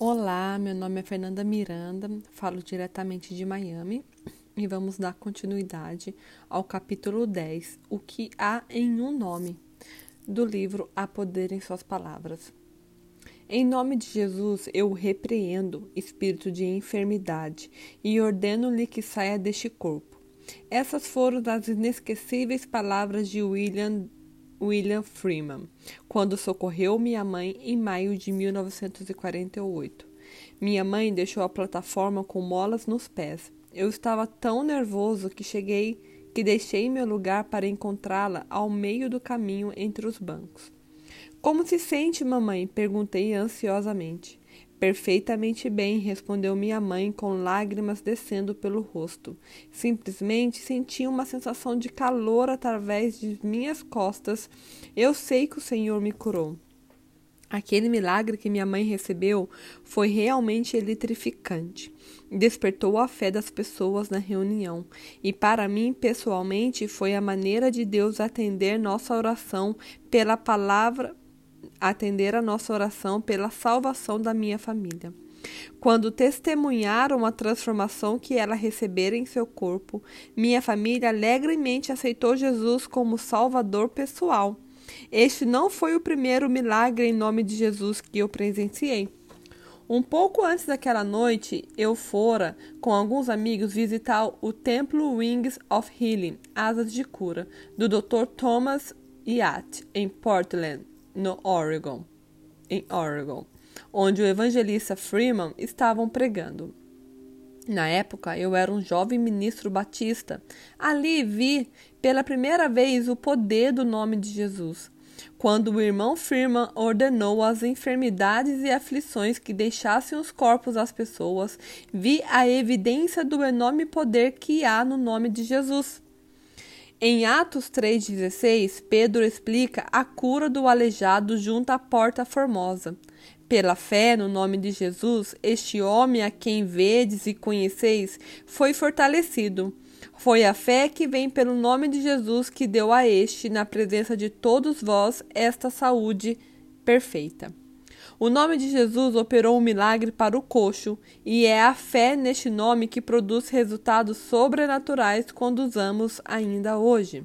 Olá, meu nome é Fernanda Miranda, falo diretamente de Miami e vamos dar continuidade ao capítulo 10, O que há em um nome, do livro Há Poder em Suas Palavras. Em nome de Jesus, eu repreendo espírito de enfermidade e ordeno-lhe que saia deste corpo. Essas foram as inesquecíveis palavras de William William Freeman, quando socorreu minha mãe em maio de 1948. Minha mãe deixou a plataforma com molas nos pés. Eu estava tão nervoso que cheguei que deixei meu lugar para encontrá-la ao meio do caminho entre os bancos. Como se sente, mamãe? perguntei ansiosamente. Perfeitamente bem, respondeu minha mãe com lágrimas descendo pelo rosto. Simplesmente senti uma sensação de calor através de minhas costas. Eu sei que o Senhor me curou. Aquele milagre que minha mãe recebeu foi realmente eletrificante. Despertou a fé das pessoas na reunião, e para mim, pessoalmente, foi a maneira de Deus atender nossa oração pela palavra atender a nossa oração pela salvação da minha família. Quando testemunharam a transformação que ela recebera em seu corpo, minha família alegremente aceitou Jesus como Salvador pessoal. Este não foi o primeiro milagre em nome de Jesus que eu presenciei. Um pouco antes daquela noite, eu fora, com alguns amigos, visitar o Templo Wings of Healing, Asas de Cura, do Dr. Thomas Yatt, em Portland, no Oregon, em Oregon, onde o evangelista Freeman estavam pregando. Na época, eu era um jovem ministro batista. Ali vi pela primeira vez o poder do nome de Jesus. Quando o irmão Freeman ordenou as enfermidades e aflições que deixassem os corpos das pessoas, vi a evidência do enorme poder que há no nome de Jesus. Em Atos 3,16, Pedro explica a cura do aleijado junto à Porta Formosa. Pela fé no nome de Jesus, este homem a quem vedes e conheceis foi fortalecido. Foi a fé que vem pelo nome de Jesus que deu a este, na presença de todos vós, esta saúde perfeita. O nome de Jesus operou um milagre para o coxo, e é a fé neste nome que produz resultados sobrenaturais quando usamos ainda hoje.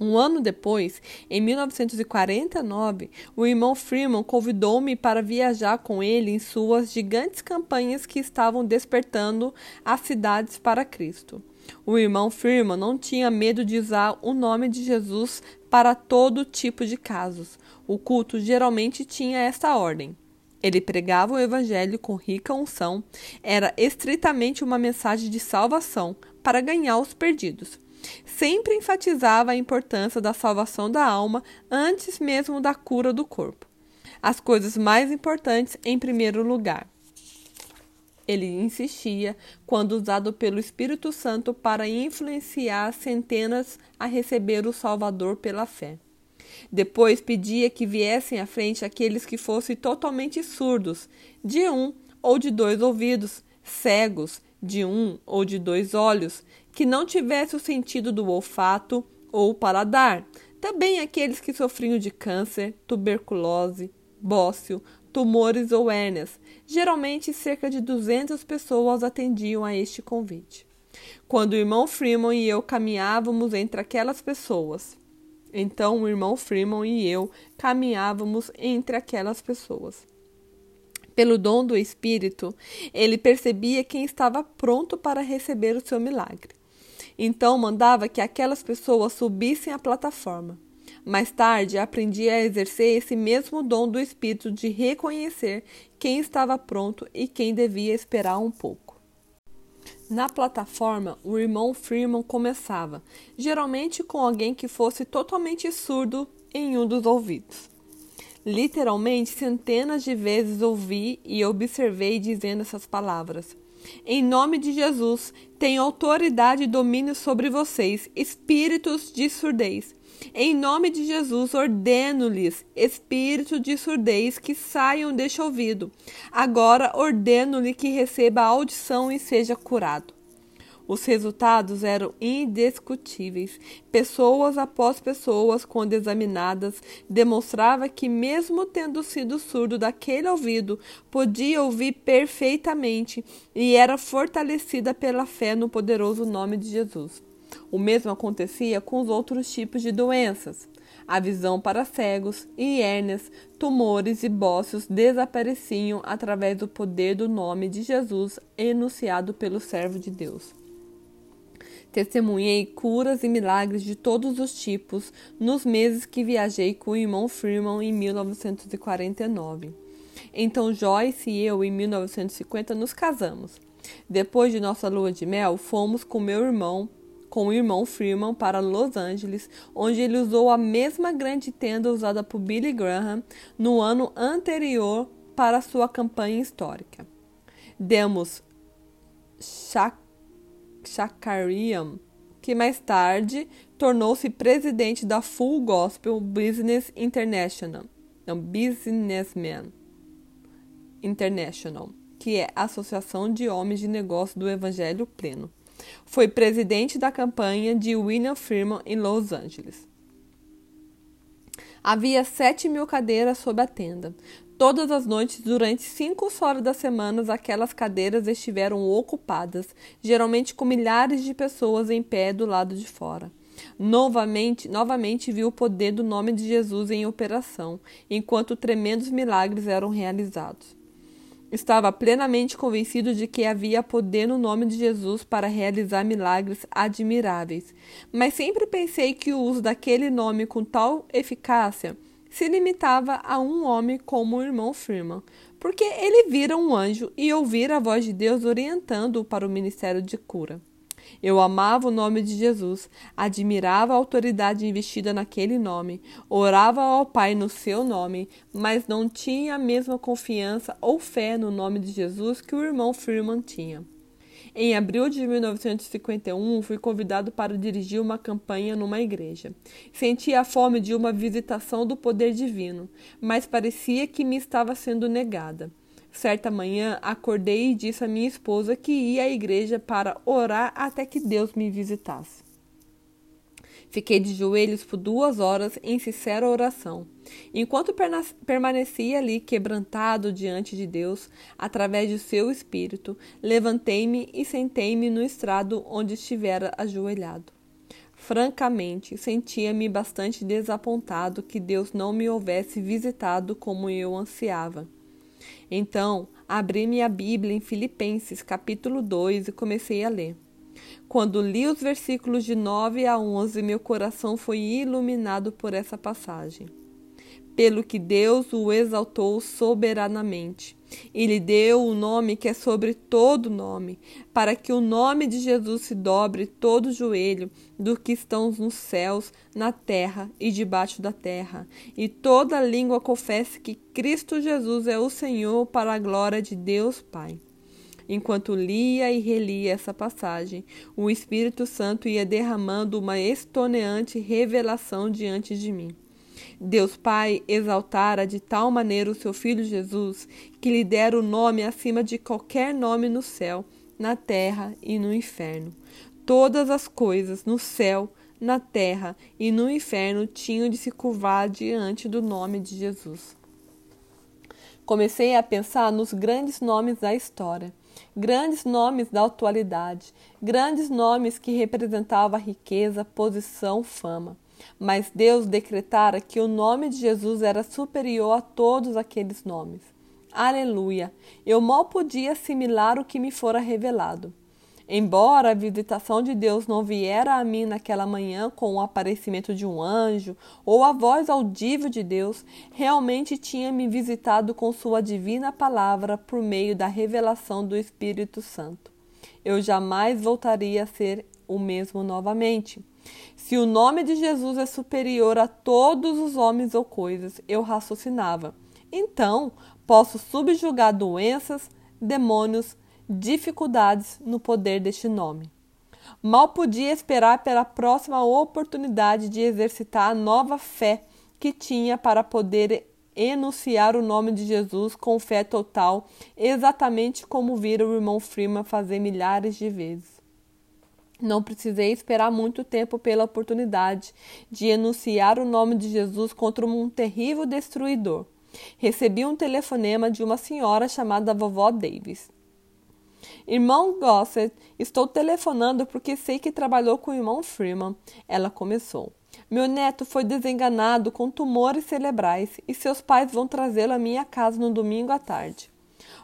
Um ano depois, em 1949, o irmão Freeman convidou-me para viajar com ele em suas gigantes campanhas que estavam despertando as cidades para Cristo. O irmão Freeman não tinha medo de usar o nome de Jesus para todo tipo de casos. O culto geralmente tinha esta ordem. Ele pregava o evangelho com rica unção, era estritamente uma mensagem de salvação para ganhar os perdidos. Sempre enfatizava a importância da salvação da alma antes mesmo da cura do corpo. As coisas mais importantes em primeiro lugar. Ele insistia, quando usado pelo Espírito Santo para influenciar centenas a receber o Salvador pela fé. Depois pedia que viessem à frente aqueles que fossem totalmente surdos, de um ou de dois ouvidos, cegos, de um ou de dois olhos, que não tivesse o sentido do olfato ou paladar. Também aqueles que sofriam de câncer, tuberculose, bócio, tumores ou hérnias. Geralmente, cerca de 200 pessoas atendiam a este convite. Quando o irmão Freeman e eu caminhávamos entre aquelas pessoas, então o irmão Freeman e eu caminhávamos entre aquelas pessoas. Pelo dom do Espírito, ele percebia quem estava pronto para receber o seu milagre. Então mandava que aquelas pessoas subissem à plataforma. Mais tarde, aprendi a exercer esse mesmo dom do espírito de reconhecer quem estava pronto e quem devia esperar um pouco. Na plataforma, o irmão Freeman começava, geralmente com alguém que fosse totalmente surdo em um dos ouvidos. Literalmente, centenas de vezes ouvi e observei dizendo essas palavras. Em nome de Jesus, tenho autoridade e domínio sobre vocês, espíritos de surdez. Em nome de Jesus, ordeno-lhes, espírito de surdez, que saiam deste ouvido. Agora ordeno-lhe que receba a audição e seja curado. Os resultados eram indiscutíveis. Pessoas após pessoas, quando examinadas, demonstrava que, mesmo tendo sido surdo daquele ouvido, podia ouvir perfeitamente e era fortalecida pela fé no poderoso nome de Jesus. O mesmo acontecia com os outros tipos de doenças. A visão para cegos e hérnias, tumores e bócios desapareciam através do poder do nome de Jesus enunciado pelo servo de Deus. Testemunhei curas e milagres de todos os tipos nos meses que viajei com o irmão Freeman em 1949. Então Joyce e eu, em 1950, nos casamos. Depois de nossa lua de mel, fomos com meu irmão com o irmão Freeman para Los Angeles, onde ele usou a mesma grande tenda usada por Billy Graham no ano anterior para sua campanha histórica. Demos Shakariam, que mais tarde tornou-se presidente da Full Gospel Business International, não, Businessman International, que é a Associação de Homens de Negócio do Evangelho Pleno. Foi presidente da campanha de William Freeman em Los Angeles. Havia sete mil cadeiras sob a tenda. Todas as noites, durante cinco horas das semanas, aquelas cadeiras estiveram ocupadas, geralmente com milhares de pessoas em pé do lado de fora. Novamente, novamente viu o poder do nome de Jesus em operação, enquanto tremendos milagres eram realizados. Estava plenamente convencido de que havia poder no nome de Jesus para realizar milagres admiráveis, mas sempre pensei que o uso daquele nome com tal eficácia se limitava a um homem como o irmão Freeman, porque ele vira um anjo e ouvira a voz de Deus orientando-o para o ministério de cura. Eu amava o nome de Jesus, admirava a autoridade investida naquele nome, orava ao Pai no seu nome, mas não tinha a mesma confiança ou fé no nome de Jesus que o irmão Freeman tinha. Em abril de 1951, fui convidado para dirigir uma campanha numa igreja. Sentia a fome de uma visitação do poder divino, mas parecia que me estava sendo negada. Certa manhã, acordei e disse à minha esposa que ia à igreja para orar até que Deus me visitasse. Fiquei de joelhos por duas horas em sincera oração. Enquanto permanecia ali quebrantado diante de Deus, através de seu espírito, levantei-me e sentei-me no estrado onde estivera ajoelhado. Francamente, sentia-me bastante desapontado que Deus não me houvesse visitado como eu ansiava. Então, abri minha Bíblia em Filipenses, capítulo 2, e comecei a ler. Quando li os versículos de 9 a 11, meu coração foi iluminado por essa passagem pelo que Deus o exaltou soberanamente e lhe deu o nome que é sobre todo nome, para que o nome de Jesus se dobre todo joelho do que estão nos céus, na terra e debaixo da terra, e toda língua confesse que Cristo Jesus é o Senhor para a glória de Deus Pai. Enquanto lia e relia essa passagem, o Espírito Santo ia derramando uma estoneante revelação diante de mim. Deus Pai exaltara de tal maneira o seu Filho Jesus, que lhe dera o nome acima de qualquer nome no céu, na terra e no inferno. Todas as coisas no céu, na terra e no inferno tinham de se curvar diante do nome de Jesus. Comecei a pensar nos grandes nomes da história, grandes nomes da atualidade, grandes nomes que representavam riqueza, posição, fama. Mas Deus decretara que o nome de Jesus era superior a todos aqueles nomes. Aleluia! Eu mal podia assimilar o que me fora revelado. Embora a visitação de Deus não viera a mim naquela manhã com o aparecimento de um anjo ou a voz audível de Deus, realmente tinha me visitado com sua divina palavra por meio da revelação do Espírito Santo. Eu jamais voltaria a ser o mesmo novamente. Se o nome de Jesus é superior a todos os homens ou coisas, eu raciocinava. Então, posso subjugar doenças, demônios, dificuldades no poder deste nome. Mal podia esperar pela próxima oportunidade de exercitar a nova fé que tinha para poder enunciar o nome de Jesus com fé total, exatamente como vira o irmão Freeman fazer milhares de vezes. Não precisei esperar muito tempo pela oportunidade de enunciar o nome de Jesus contra um terrível destruidor. Recebi um telefonema de uma senhora chamada Vovó Davis. Irmão Gossett, estou telefonando porque sei que trabalhou com o irmão Freeman. Ela começou. Meu neto foi desenganado com tumores cerebrais e seus pais vão trazê-lo à minha casa no domingo à tarde.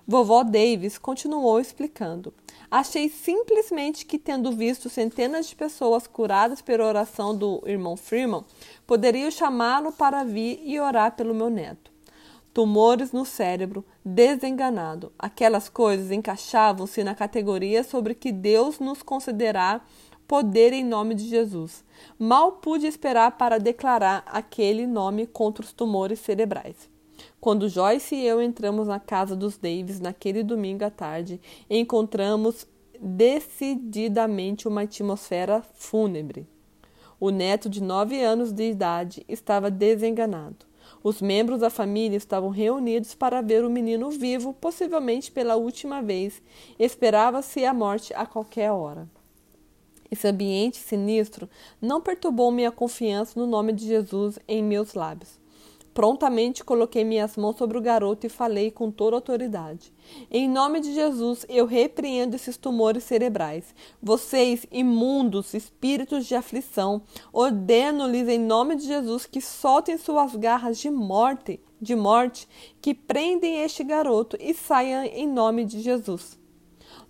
Vovó Davis continuou explicando. Achei simplesmente que, tendo visto centenas de pessoas curadas pela oração do irmão Freeman, poderia chamá-lo para vir e orar pelo meu neto. Tumores no cérebro, desenganado. Aquelas coisas encaixavam-se na categoria sobre que Deus nos concederá poder em nome de Jesus. Mal pude esperar para declarar aquele nome contra os tumores cerebrais. Quando Joyce e eu entramos na casa dos Davis naquele domingo à tarde, encontramos decididamente uma atmosfera fúnebre. O neto de nove anos de idade estava desenganado. Os membros da família estavam reunidos para ver o menino vivo, possivelmente pela última vez. Esperava-se a morte a qualquer hora. Esse ambiente sinistro não perturbou minha confiança no nome de Jesus em meus lábios. Prontamente coloquei minhas mãos sobre o garoto e falei com toda autoridade. Em nome de Jesus, eu repreendo esses tumores cerebrais. Vocês, imundos, espíritos de aflição, ordeno-lhes em nome de Jesus que soltem suas garras de morte, de morte, que prendem este garoto e saiam em nome de Jesus.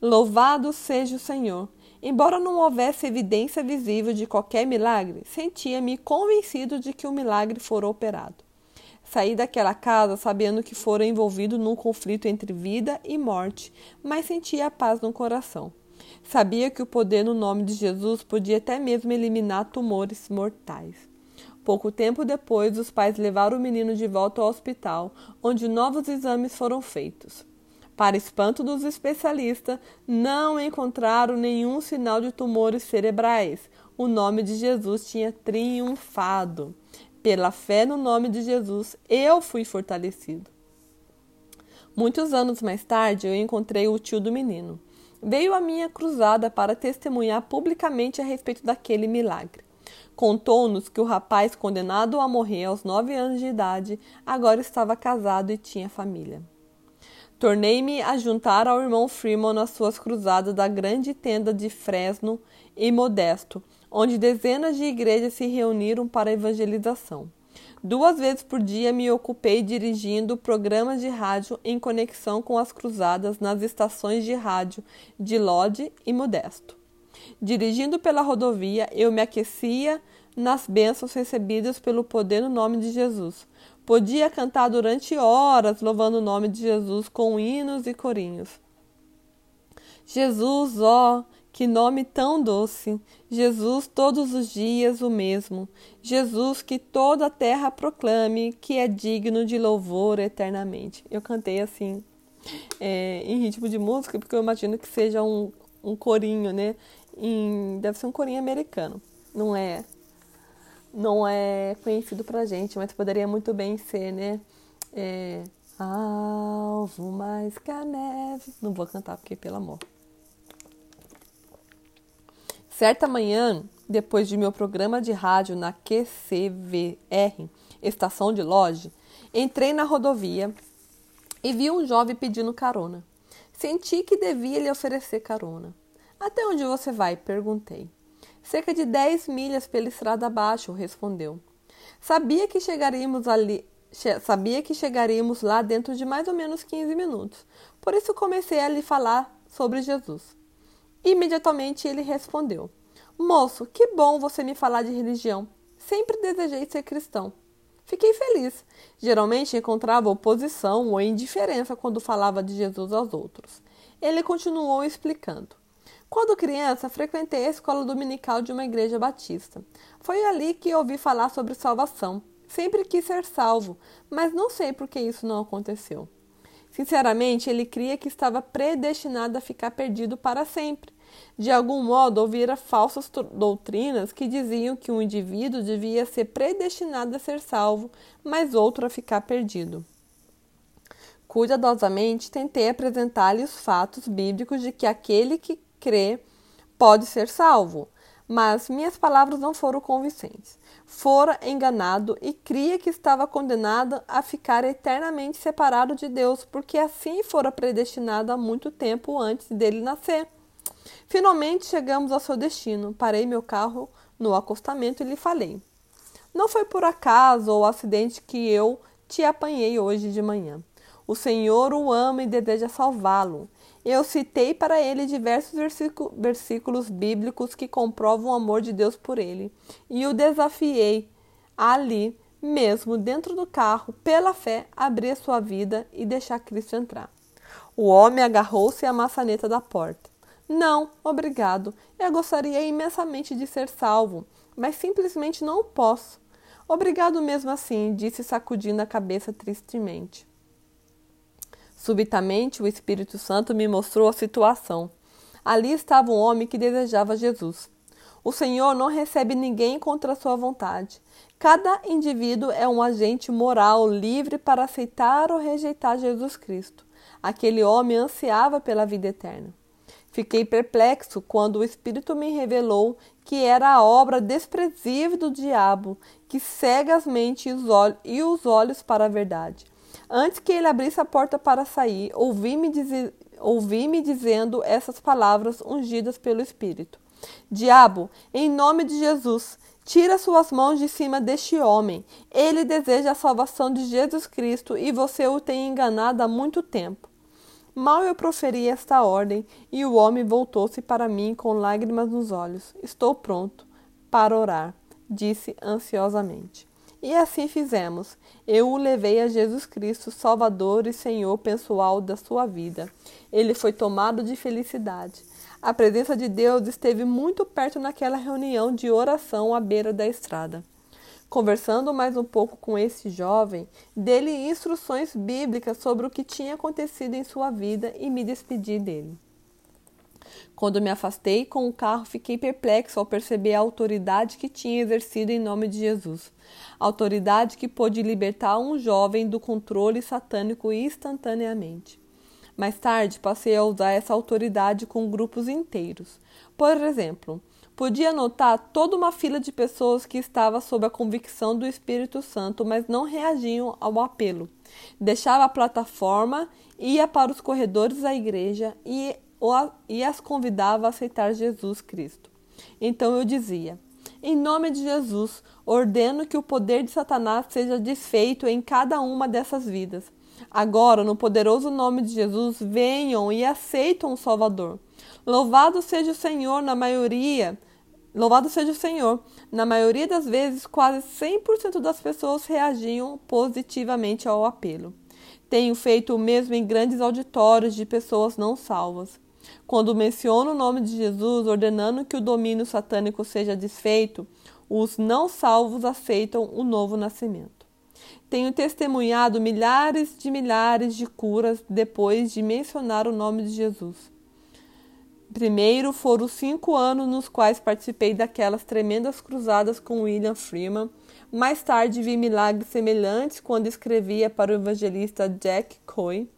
Louvado seja o Senhor. Embora não houvesse evidência visível de qualquer milagre, sentia-me convencido de que o milagre fora operado. Saí daquela casa sabendo que fora envolvido num conflito entre vida e morte, mas sentia paz no coração. Sabia que o poder no nome de Jesus podia até mesmo eliminar tumores mortais. Pouco tempo depois, os pais levaram o menino de volta ao hospital, onde novos exames foram feitos. Para espanto dos especialistas, não encontraram nenhum sinal de tumores cerebrais. O nome de Jesus tinha triunfado. Pela fé no nome de Jesus, eu fui fortalecido. Muitos anos mais tarde, eu encontrei o tio do menino. Veio à minha cruzada para testemunhar publicamente a respeito daquele milagre. Contou-nos que o rapaz condenado a morrer aos nove anos de idade agora estava casado e tinha família. Tornei-me a juntar ao irmão Freeman nas suas cruzadas da grande tenda de Fresno e Modesto, onde dezenas de igrejas se reuniram para evangelização. Duas vezes por dia me ocupei dirigindo programas de rádio em conexão com as cruzadas nas estações de rádio de Lodi e Modesto. Dirigindo pela rodovia, eu me aquecia nas bênçãos recebidas pelo poder no nome de Jesus. Podia cantar durante horas louvando o nome de Jesus com hinos e corinhos. Jesus, ó, que nome tão doce! Jesus, todos os dias o mesmo. Jesus, que toda a terra proclame que é digno de louvor eternamente. Eu cantei assim, é, em ritmo de música, porque eu imagino que seja um, um corinho, né? Em, deve ser um corinho americano. Não é, não é conhecido pra gente, mas poderia muito bem ser, né? É, Alvo mais que a neve. Não vou cantar porque, pelo amor. Certa manhã, depois de meu programa de rádio na QCVR, estação de loja, entrei na rodovia e vi um jovem pedindo carona. Senti que devia lhe oferecer carona. Até onde você vai? perguntei. Cerca de dez milhas pela estrada abaixo, respondeu. Sabia que chegaríamos ali, sabia que chegaríamos lá dentro de mais ou menos 15 minutos. Por isso comecei a lhe falar sobre Jesus. Imediatamente ele respondeu: Moço, que bom você me falar de religião. Sempre desejei ser cristão. Fiquei feliz. Geralmente encontrava oposição ou indiferença quando falava de Jesus aos outros. Ele continuou explicando. Quando criança, frequentei a escola dominical de uma igreja batista. Foi ali que ouvi falar sobre salvação. Sempre quis ser salvo, mas não sei por que isso não aconteceu. Sinceramente, ele cria que estava predestinado a ficar perdido para sempre. De algum modo, ouvira falsas doutrinas que diziam que um indivíduo devia ser predestinado a ser salvo, mas outro a ficar perdido. Cuidadosamente tentei apresentar-lhe os fatos bíblicos de que aquele que crê pode ser salvo. Mas minhas palavras não foram convincentes. Fora enganado e cria que estava condenado a ficar eternamente separado de Deus, porque assim fora predestinado há muito tempo antes dele nascer. Finalmente chegamos ao seu destino. Parei meu carro no acostamento e lhe falei: Não foi por acaso ou acidente que eu te apanhei hoje de manhã. O Senhor o ama e deseja salvá-lo. Eu citei para ele diversos versículos bíblicos que comprovam o amor de Deus por ele, e o desafiei ali mesmo dentro do carro, pela fé, abrir sua vida e deixar Cristo entrar. O homem agarrou-se à maçaneta da porta. Não, obrigado. Eu gostaria imensamente de ser salvo, mas simplesmente não posso. Obrigado mesmo assim, disse sacudindo a cabeça tristemente. Subitamente, o Espírito Santo me mostrou a situação. Ali estava um homem que desejava Jesus. O Senhor não recebe ninguém contra sua vontade. Cada indivíduo é um agente moral livre para aceitar ou rejeitar Jesus Cristo. Aquele homem ansiava pela vida eterna. Fiquei perplexo quando o Espírito me revelou que era a obra desprezível do diabo, que cega as mentes e os olhos para a verdade. Antes que ele abrisse a porta para sair, ouvi-me ouvi dizendo essas palavras ungidas pelo Espírito: Diabo, em nome de Jesus, tira suas mãos de cima deste homem. Ele deseja a salvação de Jesus Cristo e você o tem enganado há muito tempo. Mal eu proferi esta ordem e o homem voltou-se para mim com lágrimas nos olhos. Estou pronto para orar, disse ansiosamente. E assim fizemos. Eu o levei a Jesus Cristo, Salvador e Senhor pessoal da sua vida. Ele foi tomado de felicidade. A presença de Deus esteve muito perto naquela reunião de oração à beira da estrada. Conversando mais um pouco com esse jovem, dei-lhe instruções bíblicas sobre o que tinha acontecido em sua vida e me despedi dele. Quando me afastei com o carro, fiquei perplexo ao perceber a autoridade que tinha exercido em nome de Jesus. Autoridade que pôde libertar um jovem do controle satânico instantaneamente. Mais tarde, passei a usar essa autoridade com grupos inteiros. Por exemplo, podia notar toda uma fila de pessoas que estava sob a convicção do Espírito Santo, mas não reagiam ao apelo. Deixava a plataforma, ia para os corredores da igreja e e as convidava a aceitar Jesus Cristo. Então eu dizia: Em nome de Jesus, ordeno que o poder de Satanás seja desfeito em cada uma dessas vidas. Agora, no poderoso nome de Jesus, venham e aceitam o Salvador. Louvado seja o Senhor na maioria. Louvado seja o Senhor. Na maioria das vezes, quase 100% das pessoas reagiam positivamente ao apelo. Tenho feito o mesmo em grandes auditórios de pessoas não salvas. Quando menciono o nome de Jesus, ordenando que o domínio satânico seja desfeito, os não salvos aceitam o novo nascimento. Tenho testemunhado milhares de milhares de curas depois de mencionar o nome de Jesus. Primeiro foram os cinco anos nos quais participei daquelas tremendas cruzadas com William Freeman. Mais tarde vi milagres semelhantes quando escrevia para o evangelista Jack Coy.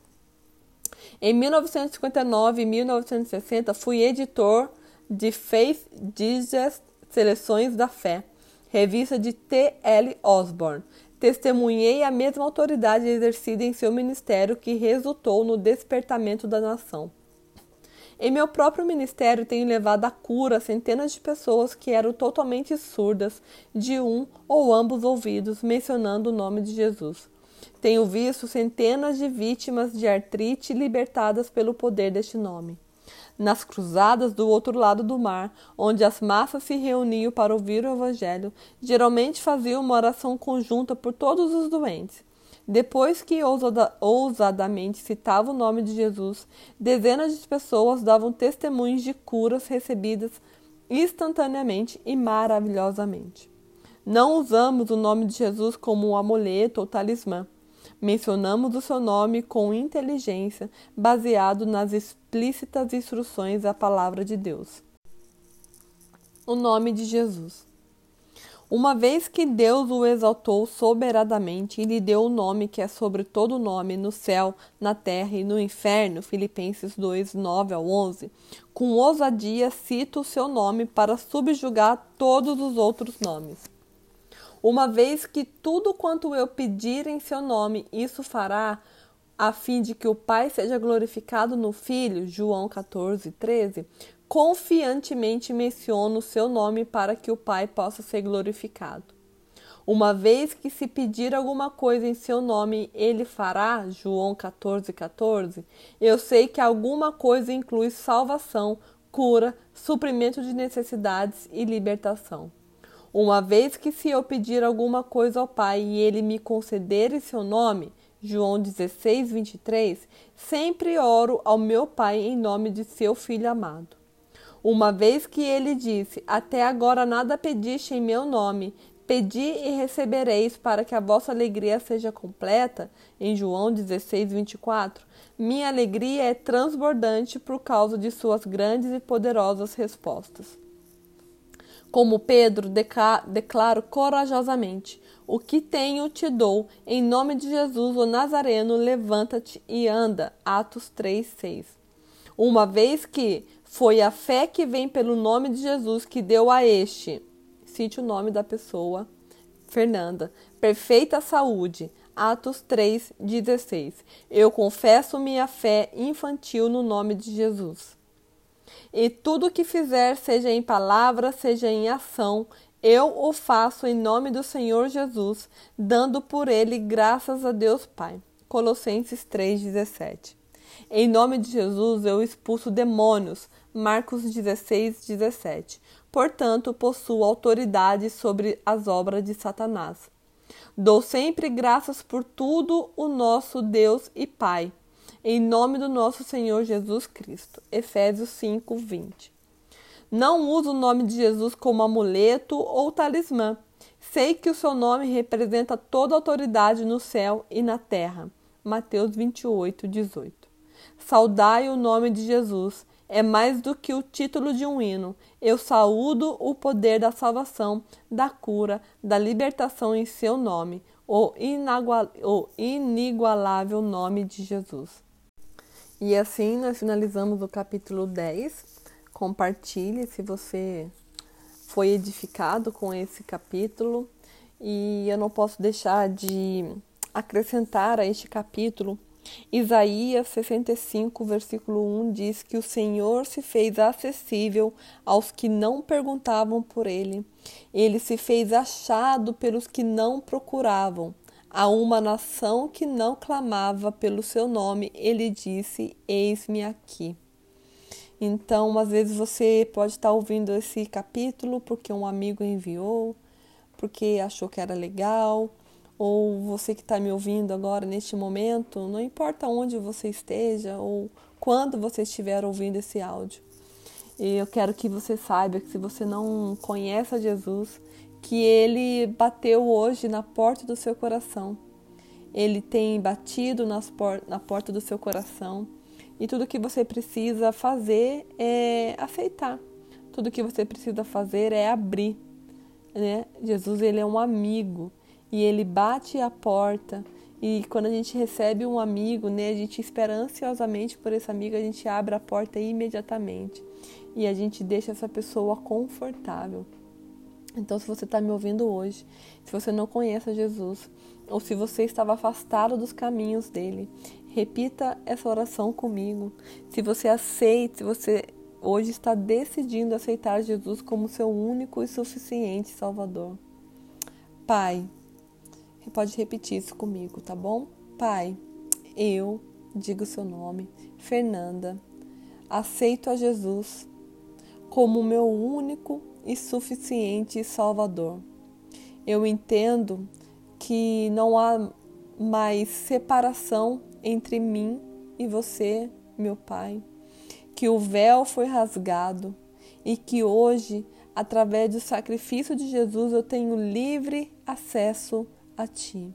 Em 1959 e 1960, fui editor de Faith Digest Seleções da Fé, revista de T. L. Osborne. Testemunhei a mesma autoridade exercida em seu ministério que resultou no despertamento da nação. Em meu próprio ministério, tenho levado a cura centenas de pessoas que eram totalmente surdas de um ou ambos ouvidos, mencionando o nome de Jesus. Tenho visto centenas de vítimas de artrite libertadas pelo poder deste nome. Nas cruzadas do outro lado do mar, onde as massas se reuniam para ouvir o Evangelho, geralmente faziam uma oração conjunta por todos os doentes. Depois que ousadamente citava o nome de Jesus, dezenas de pessoas davam testemunhos de curas recebidas instantaneamente e maravilhosamente. Não usamos o nome de Jesus como um amuleto ou talismã. Mencionamos o seu nome com inteligência, baseado nas explícitas instruções da palavra de Deus. O nome de Jesus. Uma vez que Deus o exaltou soberanamente e lhe deu o nome que é sobre todo nome no céu, na terra e no inferno, Filipenses 2, 9 ao 11, com ousadia cita o seu nome para subjugar todos os outros nomes. Uma vez que tudo quanto eu pedir em seu nome, isso fará, a fim de que o Pai seja glorificado no Filho, João 14, 13, confiantemente menciono o seu nome para que o Pai possa ser glorificado. Uma vez que se pedir alguma coisa em seu nome, ele fará, João 14, 14, eu sei que alguma coisa inclui salvação, cura, suprimento de necessidades e libertação. Uma vez que se eu pedir alguma coisa ao Pai e ele me conceder em seu nome, João 16, 23, sempre oro ao meu Pai em nome de seu Filho amado. Uma vez que ele disse: Até agora nada pediste em meu nome, pedi e recebereis para que a vossa alegria seja completa, em João 16, 24, minha alegria é transbordante por causa de suas grandes e poderosas respostas. Como Pedro, declaro corajosamente: O que tenho te dou, em nome de Jesus o Nazareno, levanta-te e anda. Atos 3, 6. Uma vez que foi a fé que vem pelo nome de Jesus que deu a este, cite o nome da pessoa, Fernanda, perfeita saúde. Atos 3:16. Eu confesso minha fé infantil no nome de Jesus. E tudo que fizer, seja em palavra, seja em ação, eu o faço em nome do Senhor Jesus, dando por ele graças a Deus Pai. Colossenses 3:17. Em nome de Jesus eu expulso demônios, Marcos 16, 17. Portanto, possuo autoridade sobre as obras de Satanás. Dou sempre graças por tudo o nosso Deus e Pai, em nome do nosso Senhor Jesus Cristo. Efésios 5, 20. Não uso o nome de Jesus como amuleto ou talismã. Sei que o seu nome representa toda autoridade no céu e na terra. Mateus 28, 18. Saudai o nome de Jesus é mais do que o título de um hino. Eu saúdo o poder da salvação, da cura, da libertação em seu nome, o, o inigualável nome de Jesus. E assim nós finalizamos o capítulo 10. Compartilhe se você foi edificado com esse capítulo. E eu não posso deixar de acrescentar a este capítulo Isaías 65, versículo 1 diz que o Senhor se fez acessível aos que não perguntavam por ele. Ele se fez achado pelos que não procuravam. A uma nação que não clamava pelo seu nome, ele disse: Eis-me aqui. Então, às vezes você pode estar ouvindo esse capítulo porque um amigo enviou, porque achou que era legal, ou você que está me ouvindo agora neste momento, não importa onde você esteja ou quando você estiver ouvindo esse áudio. Eu quero que você saiba que se você não conhece a Jesus, que ele bateu hoje na porta do seu coração. Ele tem batido por na porta do seu coração. E tudo que você precisa fazer é aceitar. Tudo que você precisa fazer é abrir. Né? Jesus ele é um amigo e ele bate a porta. E quando a gente recebe um amigo, né, a gente espera ansiosamente por esse amigo, a gente abre a porta imediatamente e a gente deixa essa pessoa confortável. Então, se você está me ouvindo hoje, se você não conhece Jesus, ou se você estava afastado dos caminhos dele, repita essa oração comigo. Se você aceita, se você hoje está decidindo aceitar Jesus como seu único e suficiente Salvador. Pai, pode repetir isso comigo, tá bom? Pai, eu, digo o seu nome, Fernanda, aceito a Jesus como meu único e suficiente Salvador. Eu entendo que não há mais separação entre mim e você, meu Pai, que o véu foi rasgado e que hoje, através do sacrifício de Jesus, eu tenho livre acesso a Ti.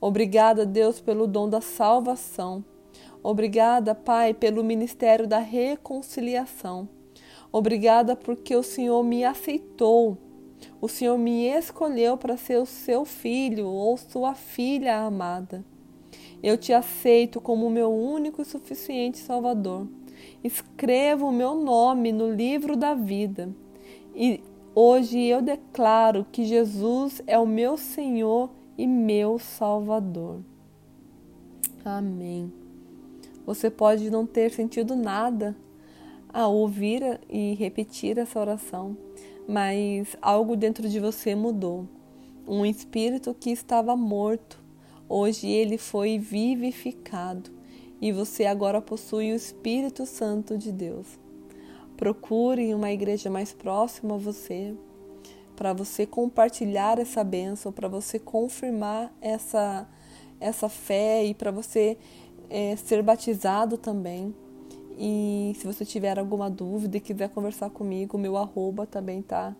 Obrigada, Deus, pelo dom da salvação. Obrigada, Pai, pelo ministério da reconciliação. Obrigada porque o Senhor me aceitou O Senhor me escolheu para ser o seu filho ou sua filha amada. Eu te aceito como meu único e suficiente Salvador. Escreva o meu nome no livro da vida. E hoje eu declaro que Jesus é o meu Senhor e meu Salvador. Amém. Você pode não ter sentido nada ao ouvir e repetir essa oração, mas algo dentro de você mudou. Um espírito que estava morto, hoje ele foi vivificado e você agora possui o Espírito Santo de Deus. Procure uma igreja mais próxima a você, para você compartilhar essa bênção, para você confirmar essa, essa fé e para você é, ser batizado também. E se você tiver alguma dúvida e quiser conversar comigo, meu arroba também tá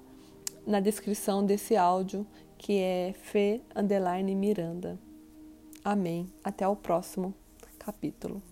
na descrição desse áudio, que é Fê Miranda. Amém. Até o próximo capítulo.